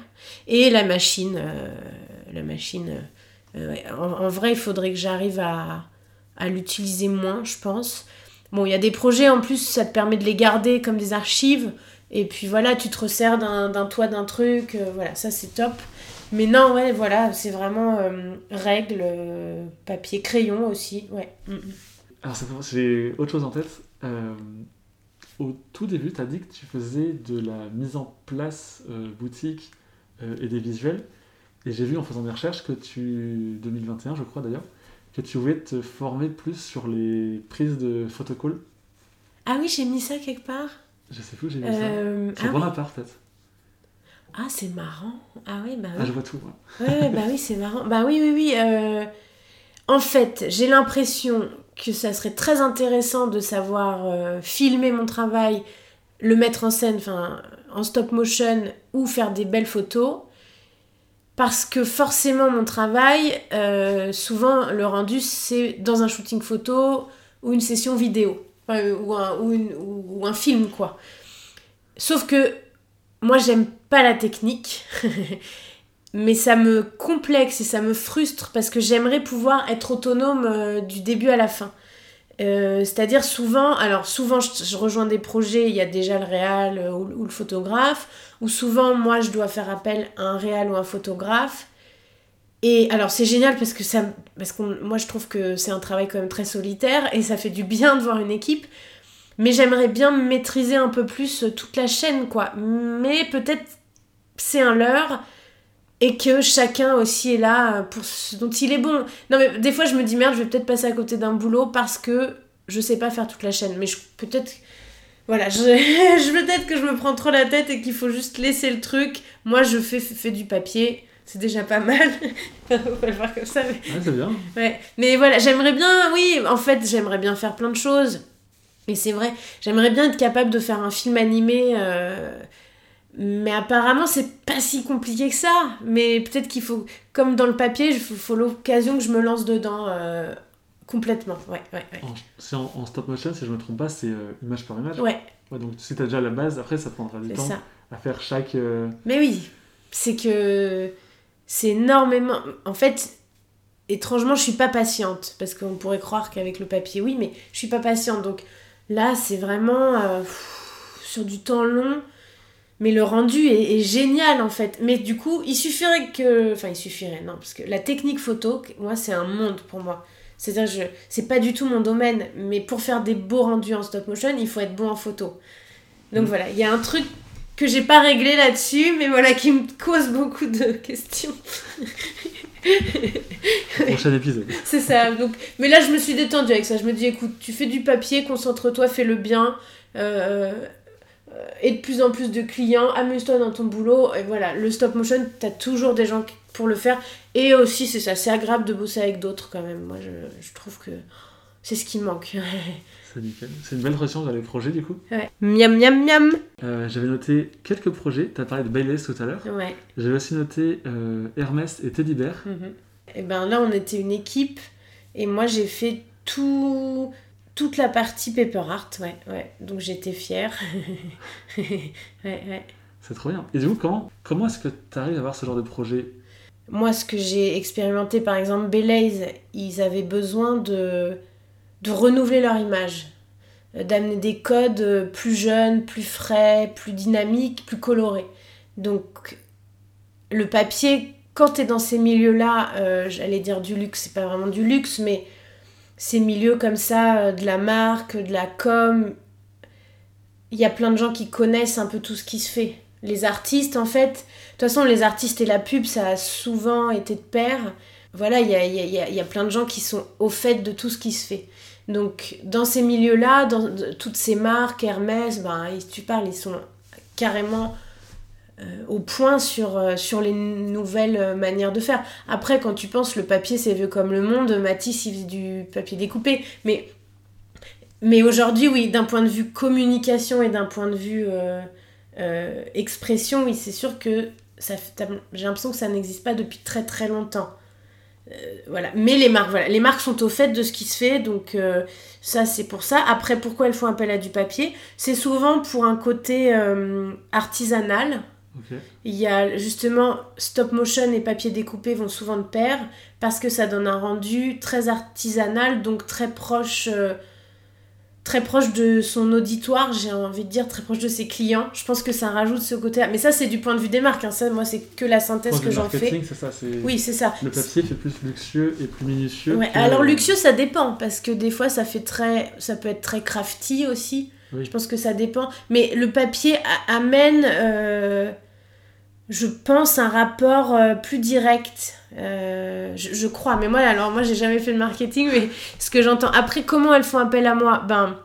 Et la machine. euh, la machine... euh, en, vrai, il faudrait que j'arrive à, à l'utiliser moins, je pense. Bon, il y a des projets, en plus, ça te permet de les garder comme des archives. Et puis voilà, tu te resserres d'un toit, d'un truc. euh, voilà, ça, c'est top. Mais non, ouais, voilà, c'est vraiment règle, papier, crayon aussi, ouais. Mm, mm. Alors, j'ai autre chose en tête. Au tout début, tu as dit que tu faisais de la mise en place boutique et des visuels. Et j'ai vu en faisant des recherches que tu, 2021 je crois d'ailleurs, que tu voulais te former plus sur les prises de photocall. Ah oui, j'ai mis ça quelque part. Je sais plus où j'ai Euh, ça. Sur ah, oui. Bonaparte peut-être. Ah, c'est marrant. Ah oui, bah Ah, oui. je vois tout. Ouais, ouais, bah oui, c'est marrant. Bah oui, oui, oui. euh, En fait, j'ai l'impression que ça serait très intéressant de savoir euh, filmer mon travail, le mettre en scène, enfin, en stop motion ou faire des belles photos. Parce que forcément, mon travail, euh, souvent, le rendu, c'est dans un shooting photo ou une session vidéo. Euh, ou un film, quoi. Sauf que moi, j'aime pas la technique. mais ça me complexe et ça me frustre parce que j'aimerais pouvoir être autonome euh, du début à la fin. Euh, C'est-à-dire souvent, alors souvent je, rejoins des projets, il y a déjà le réal euh, ou, ou le photographe, ou souvent moi je dois faire appel à un réal ou un photographe. Et alors c'est génial parce que ça, parce que moi je trouve que c'est un travail quand même très solitaire et ça fait du bien de voir une équipe. Mais j'aimerais bien maîtriser un peu plus toute la chaîne quoi. Mais peut-être c'est un leurre et que chacun aussi est là pour ce dont il est bon. Non mais des fois je me dis merde, je vais peut-être passer à côté d'un boulot parce que je sais pas faire toute la chaîne. Mais je- peut-être voilà, je, je peut-être que je me prends trop la tête et qu'il faut juste laisser le truc. Moi je fais, fais du papier, c'est déjà pas mal. On va le voir comme ça. Mais... Ouais, c'est bien. Ouais, mais voilà, j'aimerais bien, oui, en fait, j'aimerais bien faire plein de choses. Et c'est vrai, j'aimerais bien être capable de faire un film animé. euh, Mais apparemment, c'est pas si compliqué que ça. Mais peut-être qu'il faut, comme dans le papier, il faut, faut l'occasion que je me lance dedans euh, complètement. Ouais, ouais, ouais. C'est en, en stop motion, si je me trompe pas, c'est euh, image par image. Ouais, Ouais, donc si tu as déjà la base, après ça prendra du temps ça. à faire chaque. euh, Mais oui, c'est que c'est énormément. En fait, étrangement, je suis pas patiente parce qu'on pourrait croire qu'avec le papier, oui, mais je suis pas patiente. Donc là, c'est vraiment sur du temps long. Mais le rendu est, est génial en fait. Mais du coup, il suffirait que. Enfin, il suffirait, non, parce que la technique photo, moi, c'est un monde pour moi. C'est-à-dire, je... c'est pas du tout mon domaine, mais pour faire des beaux rendus en stop motion, il faut être bon en photo. Donc Mm. voilà, il y a un truc que j'ai pas réglé là-dessus, mais voilà, qui me cause beaucoup de questions. Prochain épisode. C'est ça. Donc, mais là, je me suis détendue avec ça. Je me dis, écoute, tu fais du papier, concentre-toi, fais le bien. Euh, et de plus en plus de clients, amuse-toi dans ton boulot. Et voilà, le stop motion, t'as toujours des gens pour le faire. Et aussi, c'est ça, c'est agréable de bosser avec d'autres quand même. Moi, je, je trouve que c'est ce qui manque. c'est nickel. C'est une belle relation vers les projets du coup. Ouais. Miam, miam, miam. Euh, J'avais noté quelques projets. Tu as parlé de Baileys tout à l'heure. Ouais. J'avais aussi noté euh, Hermès et Teddy Bear. Mhm. Et ben là, on était une équipe. Et moi, j'ai fait tout toute la partie paper art, ouais, ouais. Donc j'étais fière. ouais, ouais. C'est trop bien. Et du coup, comment, comment est-ce que tu arrives à avoir ce genre de projet? Moi, ce que j'ai expérimenté, par exemple, Belays, ils avaient besoin de, de renouveler leur image, d'amener des codes plus jeunes, plus frais, plus dynamiques, plus colorés. Donc, le papier, quand tu es dans ces milieux-là, euh, j'allais dire du luxe, c'est pas vraiment du luxe, mais ces milieux comme ça, euh, de la marque, de la com, il y a plein de gens qui connaissent un peu tout ce qui se fait. Les artistes, en fait, de toute façon, les artistes et la pub, ça a souvent été de pair. Voilà, il y a, y, a, y a, plein de gens qui sont au fait de tout ce qui se fait. Donc, dans ces milieux-là, dans toutes ces marques, Hermès, ben, tu parles, ils sont carrément au point sur, euh, les nouvelles euh, manières de faire. Après, quand tu penses le papier c'est vieux comme le monde, Matisse il faisait du papier découpé. Mais, aujourd'hui, oui, d'un point de vue communication et d'un point de vue expression, oui, c'est sûr que j'ai l'impression que ça n'existe pas depuis très très longtemps. voilà. Mais les marques, voilà. Les marques sont au fait de ce qui se fait, donc ça c'est pour ça. Après, pourquoi elles font appel à du papier? C'est souvent pour un côté artisanal. Il y a justement stop motion et papier découpé vont souvent de pair parce que ça donne un rendu très artisanal, donc très proche, euh, très proche de son auditoire, j'ai envie de dire très proche de ses clients. Je pense que ça rajoute ce côté. Mais ça, c'est du point de vue des marques. Hein. Ça, moi, c'est que la synthèse que j'en fais. Ça, oui, c'est ça. Le papier fait plus luxueux et plus minutieux. Ouais. Alors luxueux, ça dépend parce que des fois, ça fait très, ça peut être très crafty aussi. Je pense que ça dépend. Mais le papier amène. Euh, je pense, un rapport euh, plus direct. Euh, je, crois. Mais moi, alors, moi, j'ai jamais fait de marketing, mais ce que j'entends. Après, comment elles font appel à moi? Ben,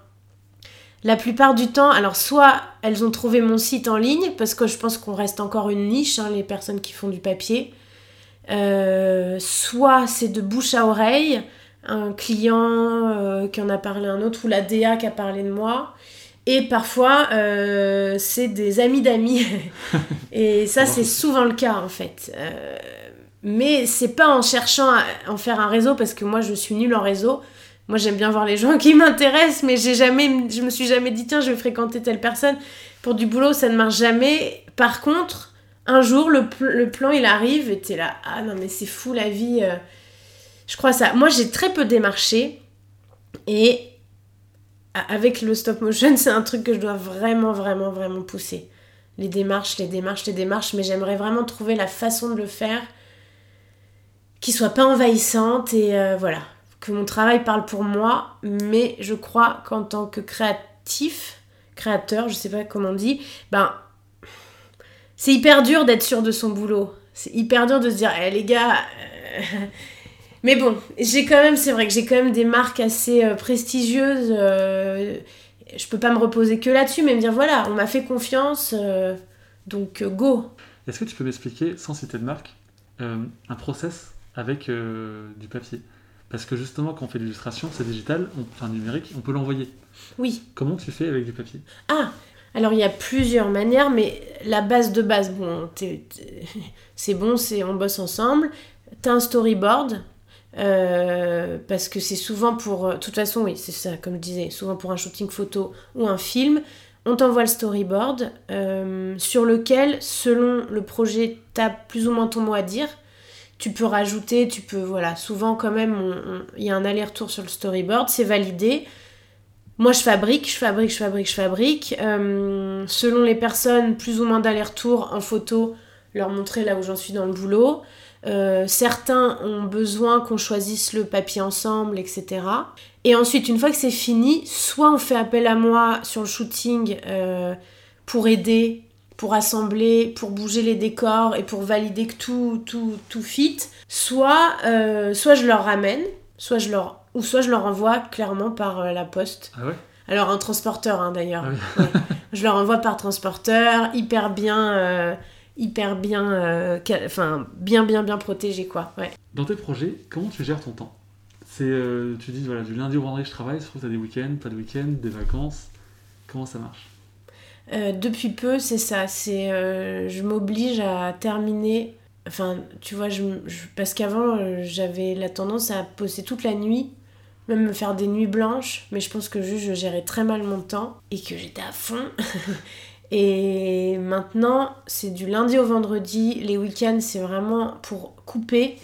la plupart du temps, alors, soit elles ont trouvé mon site en ligne, parce que je pense qu'on reste encore une niche, hein, les personnes qui font du papier. Euh, soit c'est de bouche à oreille, un client qui en a parlé à un autre, ou la DA qui a parlé de moi. Et parfois, euh, c'est des amis d'amis. et ça, c'est souvent le cas, en fait. Euh, mais c'est pas en cherchant à en faire un réseau, parce que moi, je suis nulle en réseau. Moi, j'aime bien voir les gens qui m'intéressent, mais j'ai jamais, je me suis jamais dit, tiens, je vais fréquenter telle personne. Pour du boulot, ça ne marche jamais. Par contre, un jour, le, le plan, il arrive, et t'es là, ah non, mais c'est fou la vie. Euh. Je crois ça. Moi, j'ai très peu démarché. Et avec le stop motion, c'est un truc que je dois vraiment, vraiment, vraiment pousser. Les démarches, les démarches, les démarches, mais j'aimerais vraiment trouver la façon de le faire qui soit pas envahissante et euh, voilà, que mon travail parle pour moi, mais je crois qu'en tant que créatif, créateur, je sais pas comment on dit, ben c'est hyper dur d'être sûr de son boulot. C'est hyper dur de se dire, eh les gars, euh, mais bon, j'ai quand même, c'est vrai que j'ai quand même des marques assez euh, prestigieuses. Euh, je peux pas me reposer que là-dessus, mais me dire voilà, on m'a fait confiance, euh, donc go. Est-ce que tu peux m'expliquer, sans citer de marque, un process avec du papier? Parce que justement, quand on fait l'illustration, c'est digital, enfin numérique, on peut l'envoyer. Oui. Comment tu fais avec du papier? Ah alors il y a plusieurs manières, mais la base de base, bon, c'est bon, c'est on bosse ensemble. T'as un storyboard, euh, parce que c'est souvent pour. Euh, de toute façon, oui, c'est ça, comme je disais, souvent pour un shooting photo ou un film, on t'envoie le storyboard euh, sur lequel, selon le projet, t'as plus ou moins ton mot à dire. Tu peux rajouter, tu peux. Voilà, souvent quand même, il y a un aller-retour sur le storyboard, c'est validé. Moi, je fabrique, je fabrique, je fabrique, je fabrique. selon les personnes, plus ou moins d'aller-retour en photo, leur montrer là où j'en suis dans le boulot. Euh, certains ont besoin qu'on choisisse le papier ensemble, etc. Et ensuite, une fois que c'est fini, soit on fait appel à moi sur le shooting euh, pour aider pour assembler, pour bouger les décors et pour valider que tout, tout, tout fit, soit, euh, soit je leur ramène, soit je leur, ou soit je leur envoie clairement par la poste. Ah ouais? Alors un transporteur hein, d'ailleurs. Ah Ouais. je leur envoie par transporteur, hyper bien, euh, hyper bien, euh, enfin bien bien bien protégé quoi. Ouais. Dans tes projets, comment tu gères ton temps? C'est, euh, tu dis, voilà, du lundi au vendredi, je travaille, sauf que tu as des week-ends, pas de week-ends, des vacances. Comment ça marche? Euh, depuis peu, c'est ça. C'est, je m'oblige à terminer. Enfin, tu vois, je, je- parce qu'avant, j'avais la tendance à poster toute la nuit, même me faire des nuits blanches. Mais je pense que juste, je gérais très mal mon temps et que j'étais à fond. et maintenant, c'est du lundi au vendredi. Les week-ends, c'est vraiment pour couper.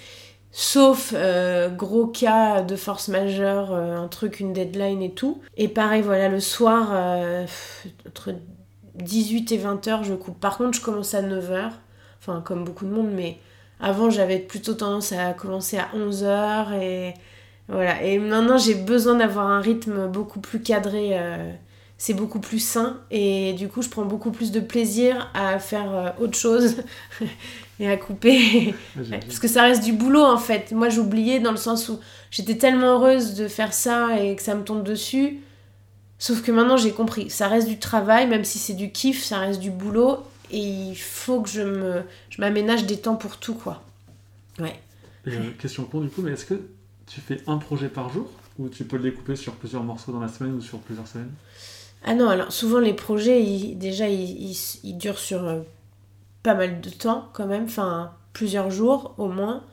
Sauf euh, gros cas de force majeure, euh, un truc, une deadline et tout. Et pareil, voilà, le soir, euh, entre 18 et 20 heures, je coupe. Par contre, je commence à 9 heures. Enfin, comme beaucoup de monde, mais avant, j'avais plutôt tendance à commencer à 11 heures. Et voilà. Et maintenant, j'ai besoin d'avoir un rythme beaucoup plus cadré. C'est beaucoup plus sain. Et du coup, je prends beaucoup plus de plaisir à faire euh, autre chose et à couper. Parce que ça reste du boulot en fait. Moi j'oubliais dans le sens où j'étais tellement heureuse de faire ça et que ça me tombe dessus. Sauf que maintenant j'ai compris, ça reste du travail, même si c'est du kiff, ça reste du boulot. Et il faut que je me je m'aménage des temps pour tout quoi. Ouais. Euh, question con du coup, mais est-ce que tu fais un projet par jour ou tu peux le découper sur plusieurs morceaux dans la semaine ou sur plusieurs semaines? Ah non, alors souvent les projets, ils- déjà ils, ils- ils durent sur euh, pas mal de temps quand même, enfin plusieurs jours au moins.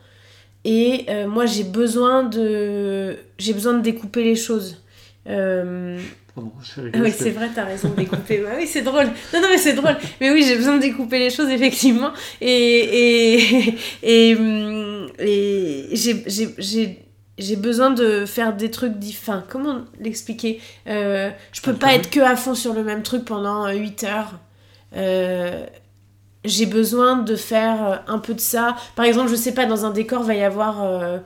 Et euh, moi j'ai besoin de j'ai besoin de découper les choses. Euh, Pardon, Ah oui, c'est vrai, t'as raison de découper. bah oui, c'est drôle. Non, non, mais c'est drôle. Mais oui, j'ai besoin de découper les choses, effectivement. Et, et, et, hum, et j'ai- j'ai- besoin de faire des trucs différents. Comment l'expliquer Euh, Je peux pas Alterner. être que à fond sur le même truc pendant 8 heures. Euh, j'ai besoin de faire euh, un peu de ça. Par exemple, je sais pas, dans un décor, va y avoir euh,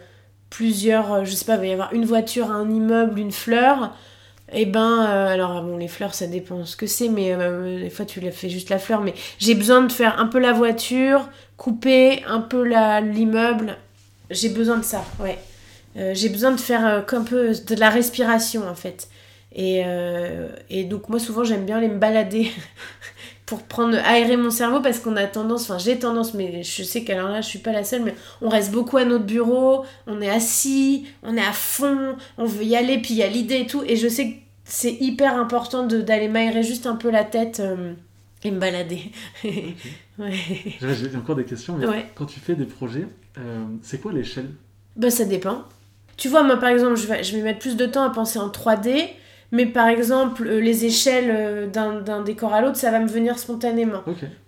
plusieurs, euh, je sais pas, va y avoir une voiture, un immeuble, une fleur. Et ben, euh, alors bon, les fleurs, ça dépend ce que c'est, mais euh, des fois tu la fais juste la fleur. Mais j'ai besoin de faire un peu la voiture, couper un peu l'immeuble. J'ai besoin de ça, ouais. Euh, j'ai besoin de faire euh, un peu de la respiration en fait. Et, euh, et donc moi souvent j'aime bien aller me balader pour prendre aérer mon cerveau parce qu'on a tendance, enfin j'ai tendance, mais je sais qu'alors là je suis pas la seule, mais on reste beaucoup à notre bureau, on est assis, on est à fond, on veut y aller, puis il y a l'idée et tout. Et je sais que c'est hyper important d'aller m'aérer juste un peu la tête euh, et me balader. ouais. J'ai encore des questions, mais Ouais. quand tu fais des projets, c'est quoi l'échelle? Bah ça dépend. Tu vois, moi par exemple, je vais, je vais mettre plus de temps à penser en 3D, mais par exemple, euh, les échelles euh, d'un décor à l'autre, ça va me venir spontanément.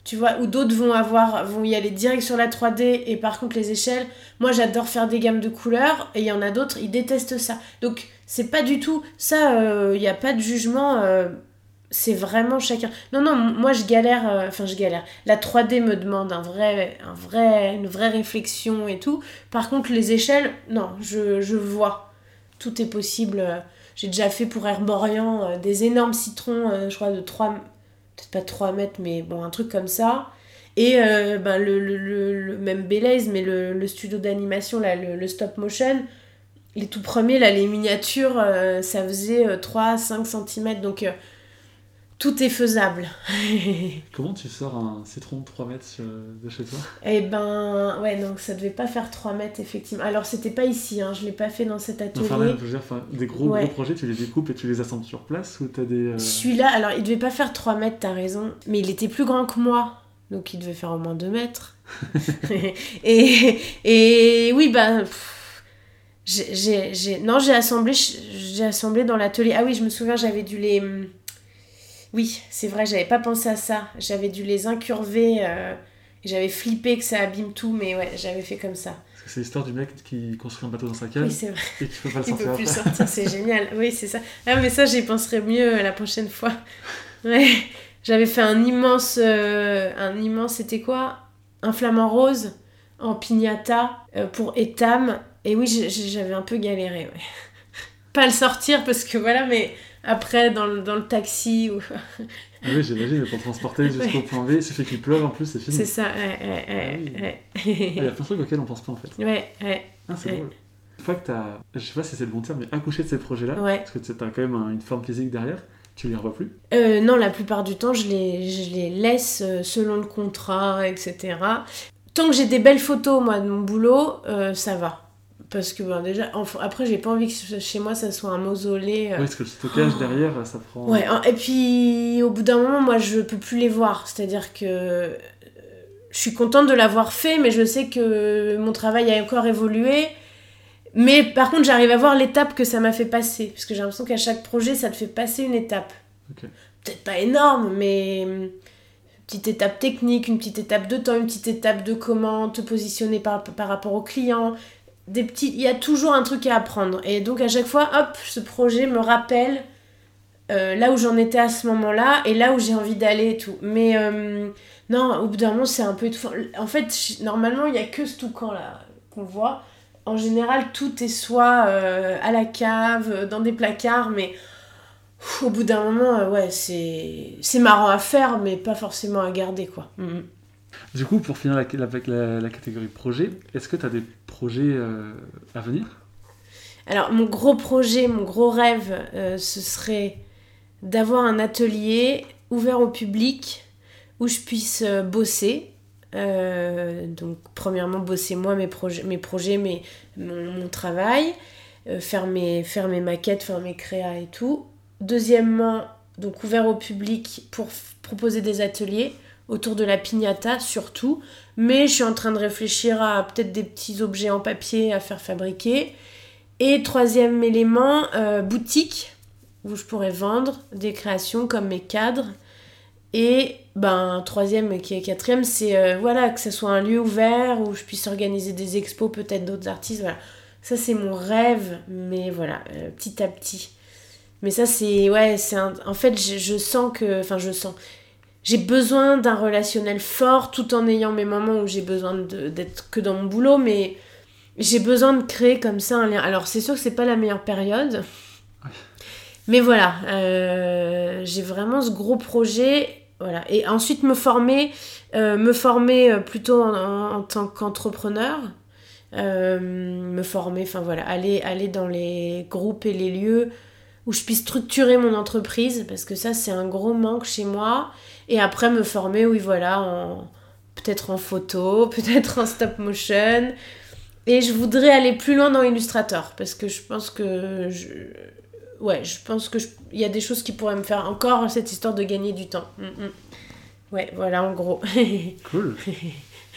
Tu vois, ou d'autres vont avoir vont y aller direct sur la 3D et par contre les échelles, moi j'adore faire des gammes de couleurs et il y en a d'autres, ils détestent ça. Donc c'est pas du tout ça, il n'y a pas de jugement. C'est vraiment chacun. Non, non, moi je galère, euh, enfin je galère. La 3D me demande un vrai, un vrai, une vraie réflexion et tout. Par contre, les échelles, non, je, je vois. Tout est possible. euh, J'ai déjà fait pour Herborian euh, des énormes citrons, je crois de 3, peut-être pas 3 mètres, mais bon, un truc comme ça. Et ben, le, le, même Belaise, mais le, le studio d'animation, là, le, stop motion, les tout premiers, là, les miniatures, ça faisait euh, 3-5 cm. Donc, tout est faisable. Comment tu sors un citron de 3 mètres sur- de chez toi? Eh ben, ouais, donc ça devait pas faire 3 mètres, effectivement. Alors, c'était pas ici, hein, je l'ai pas fait dans cet atelier. Enfin, même, je veux dire, enfin, des gros, Ouais. gros projets, tu les découpes et tu les assembles sur place ou t'as des. euh, Celui-là, alors, il devait pas faire 3 mètres, t'as raison, mais il était plus grand que moi. Donc, il devait faire au moins 2 mètres. et, et oui, bah. pff, j'ai, j'ai- non, j'ai assemblé, j'ai assemblé dans l'atelier. Ah oui, je me souviens, j'avais dû les. Oui, c'est vrai, j'avais pas pensé à ça. J'avais dû les incurver. euh, j'avais flippé que ça abîme tout, mais ouais, j'avais fait comme ça. C'est l'histoire du mec qui construit un bateau dans sa cave Oui, c'est vrai. et qui peut pas le Il sortir peut plus sortir, c'est génial. Oui, c'est ça. Ah, mais ça, j'y penserai mieux euh, la prochaine fois. Ouais. J'avais fait un immense. euh, un immense, c'était quoi? Un flamant rose en piñata euh, pour Etam. Et oui, j'avais un peu galéré, ouais. Pas le sortir parce que voilà, mais après dans le, dans le taxi. Ou... Ah oui, j'imagine, pour transporter jusqu'au point B, il suffit qu'il pleuve en plus, c'est fini. C'est ça, ouais, ouais, ouais, Ah ouais. Il y a plein de trucs auxquels on pense pas en fait. ouais, ouais, Ah, c'est drôle. Une fois que t'as, je sais pas si c'est le bon terme, mais accouché de ces projets-là, parce que t'as quand même un- une forme physique derrière, tu les revois plus? Euh, non, la plupart du temps, je les, je les laisse euh, selon le contrat, etc. Tant que j'ai des belles photos, moi, de mon boulot, euh, ça va. Parce que, ben, déjà, enfin, après, j'ai pas envie que chez moi, ça soit un mausolée. euh. Oui, parce que le stockage derrière, ça prend. Ouais, hein, et puis au bout d'un moment, moi je peux plus les voir. C'est-à-dire que je suis contente de l'avoir fait, mais je sais que mon travail a encore évolué. Mais par contre, j'arrive à voir l'étape que ça m'a fait passer. Parce que j'ai l'impression qu'à chaque projet, ça te fait passer une étape. Peut-être pas énorme, mais une petite étape technique, une petite étape de temps, une petite étape de comment te positionner par, par rapport au client. Des petits, il y a toujours un truc à apprendre. Et donc à chaque fois, hop, ce projet me rappelle euh, là où j'en étais à ce moment-là et là où j'ai envie d'aller et tout. Mais euh, non, au bout d'un moment, c'est un peu étouffant. En fait, normalement, il n'y a que ce toucan là qu'on voit. En général, tout est soit euh, à la cave, dans des placards, mais au bout d'un moment, ouais, c'est marrant à faire, mais pas forcément à garder, quoi. Mhm. Du coup, pour finir avec la, catégorie projet, est-ce que tu as des projets euh, à venir? Alors, mon gros projet, mon gros rêve, euh, ce serait d'avoir un atelier ouvert au public où je puisse euh, bosser. Donc, premièrement, bosser moi, mes, projets, mes projets, mon, mon travail, faire, mes, faire mes maquettes, faire mes créas et tout. Deuxièmement, donc ouvert au public pour proposer des ateliers autour de la piñata surtout. Mais je suis en train de réfléchir à peut-être des petits objets en papier à faire fabriquer. Et troisième élément, euh, boutique, où je pourrais vendre des créations comme mes cadres. Et ben, troisième qui est quatrième, c'est euh, voilà, que ce soit un lieu ouvert où je puisse organiser des expos, peut-être d'autres artistes. Voilà. Ça, c'est mon rêve, mais voilà, euh, petit à petit. Mais ça, c'est. Ouais, c'est. En fait, je, je sens que. Enfin, je sens. J'ai besoin d'un relationnel fort tout en ayant mes moments où j'ai besoin d'être que dans mon boulot, mais j'ai besoin de créer comme ça un lien. Alors, c'est sûr que c'est pas la meilleure période. Mais voilà, euh, j'ai vraiment ce gros projet. Voilà. Et ensuite, me former, euh, me former euh, plutôt en, en- en tant qu'entrepreneur. Euh, me former, enfin voilà, aller, aller dans les groupes et les lieux où je puisse structurer mon entreprise, parce que ça, c'est un gros manque chez moi. Et après, me former, oui, voilà, en, peut-être en photo, peut-être en stop motion. Et je voudrais aller plus loin dans Illustrator, parce que je pense que je, ouais, je pense que je- il y a des choses qui pourraient me faire encore cette histoire de gagner du temps. Mm, mm. Ouais, voilà en gros. Cool.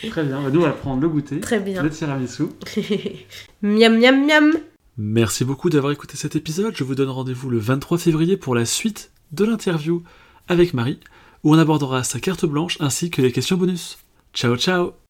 Très bien. Bah, nous, on va prendre le goûter, Très bien. le tiramisu. miam miam miam. Merci beaucoup d'avoir écouté cet épisode. Je vous donne rendez-vous le 23 février pour la suite de l'interview avec Marie, où on abordera sa carte blanche ainsi que les questions bonus. Ciao ciao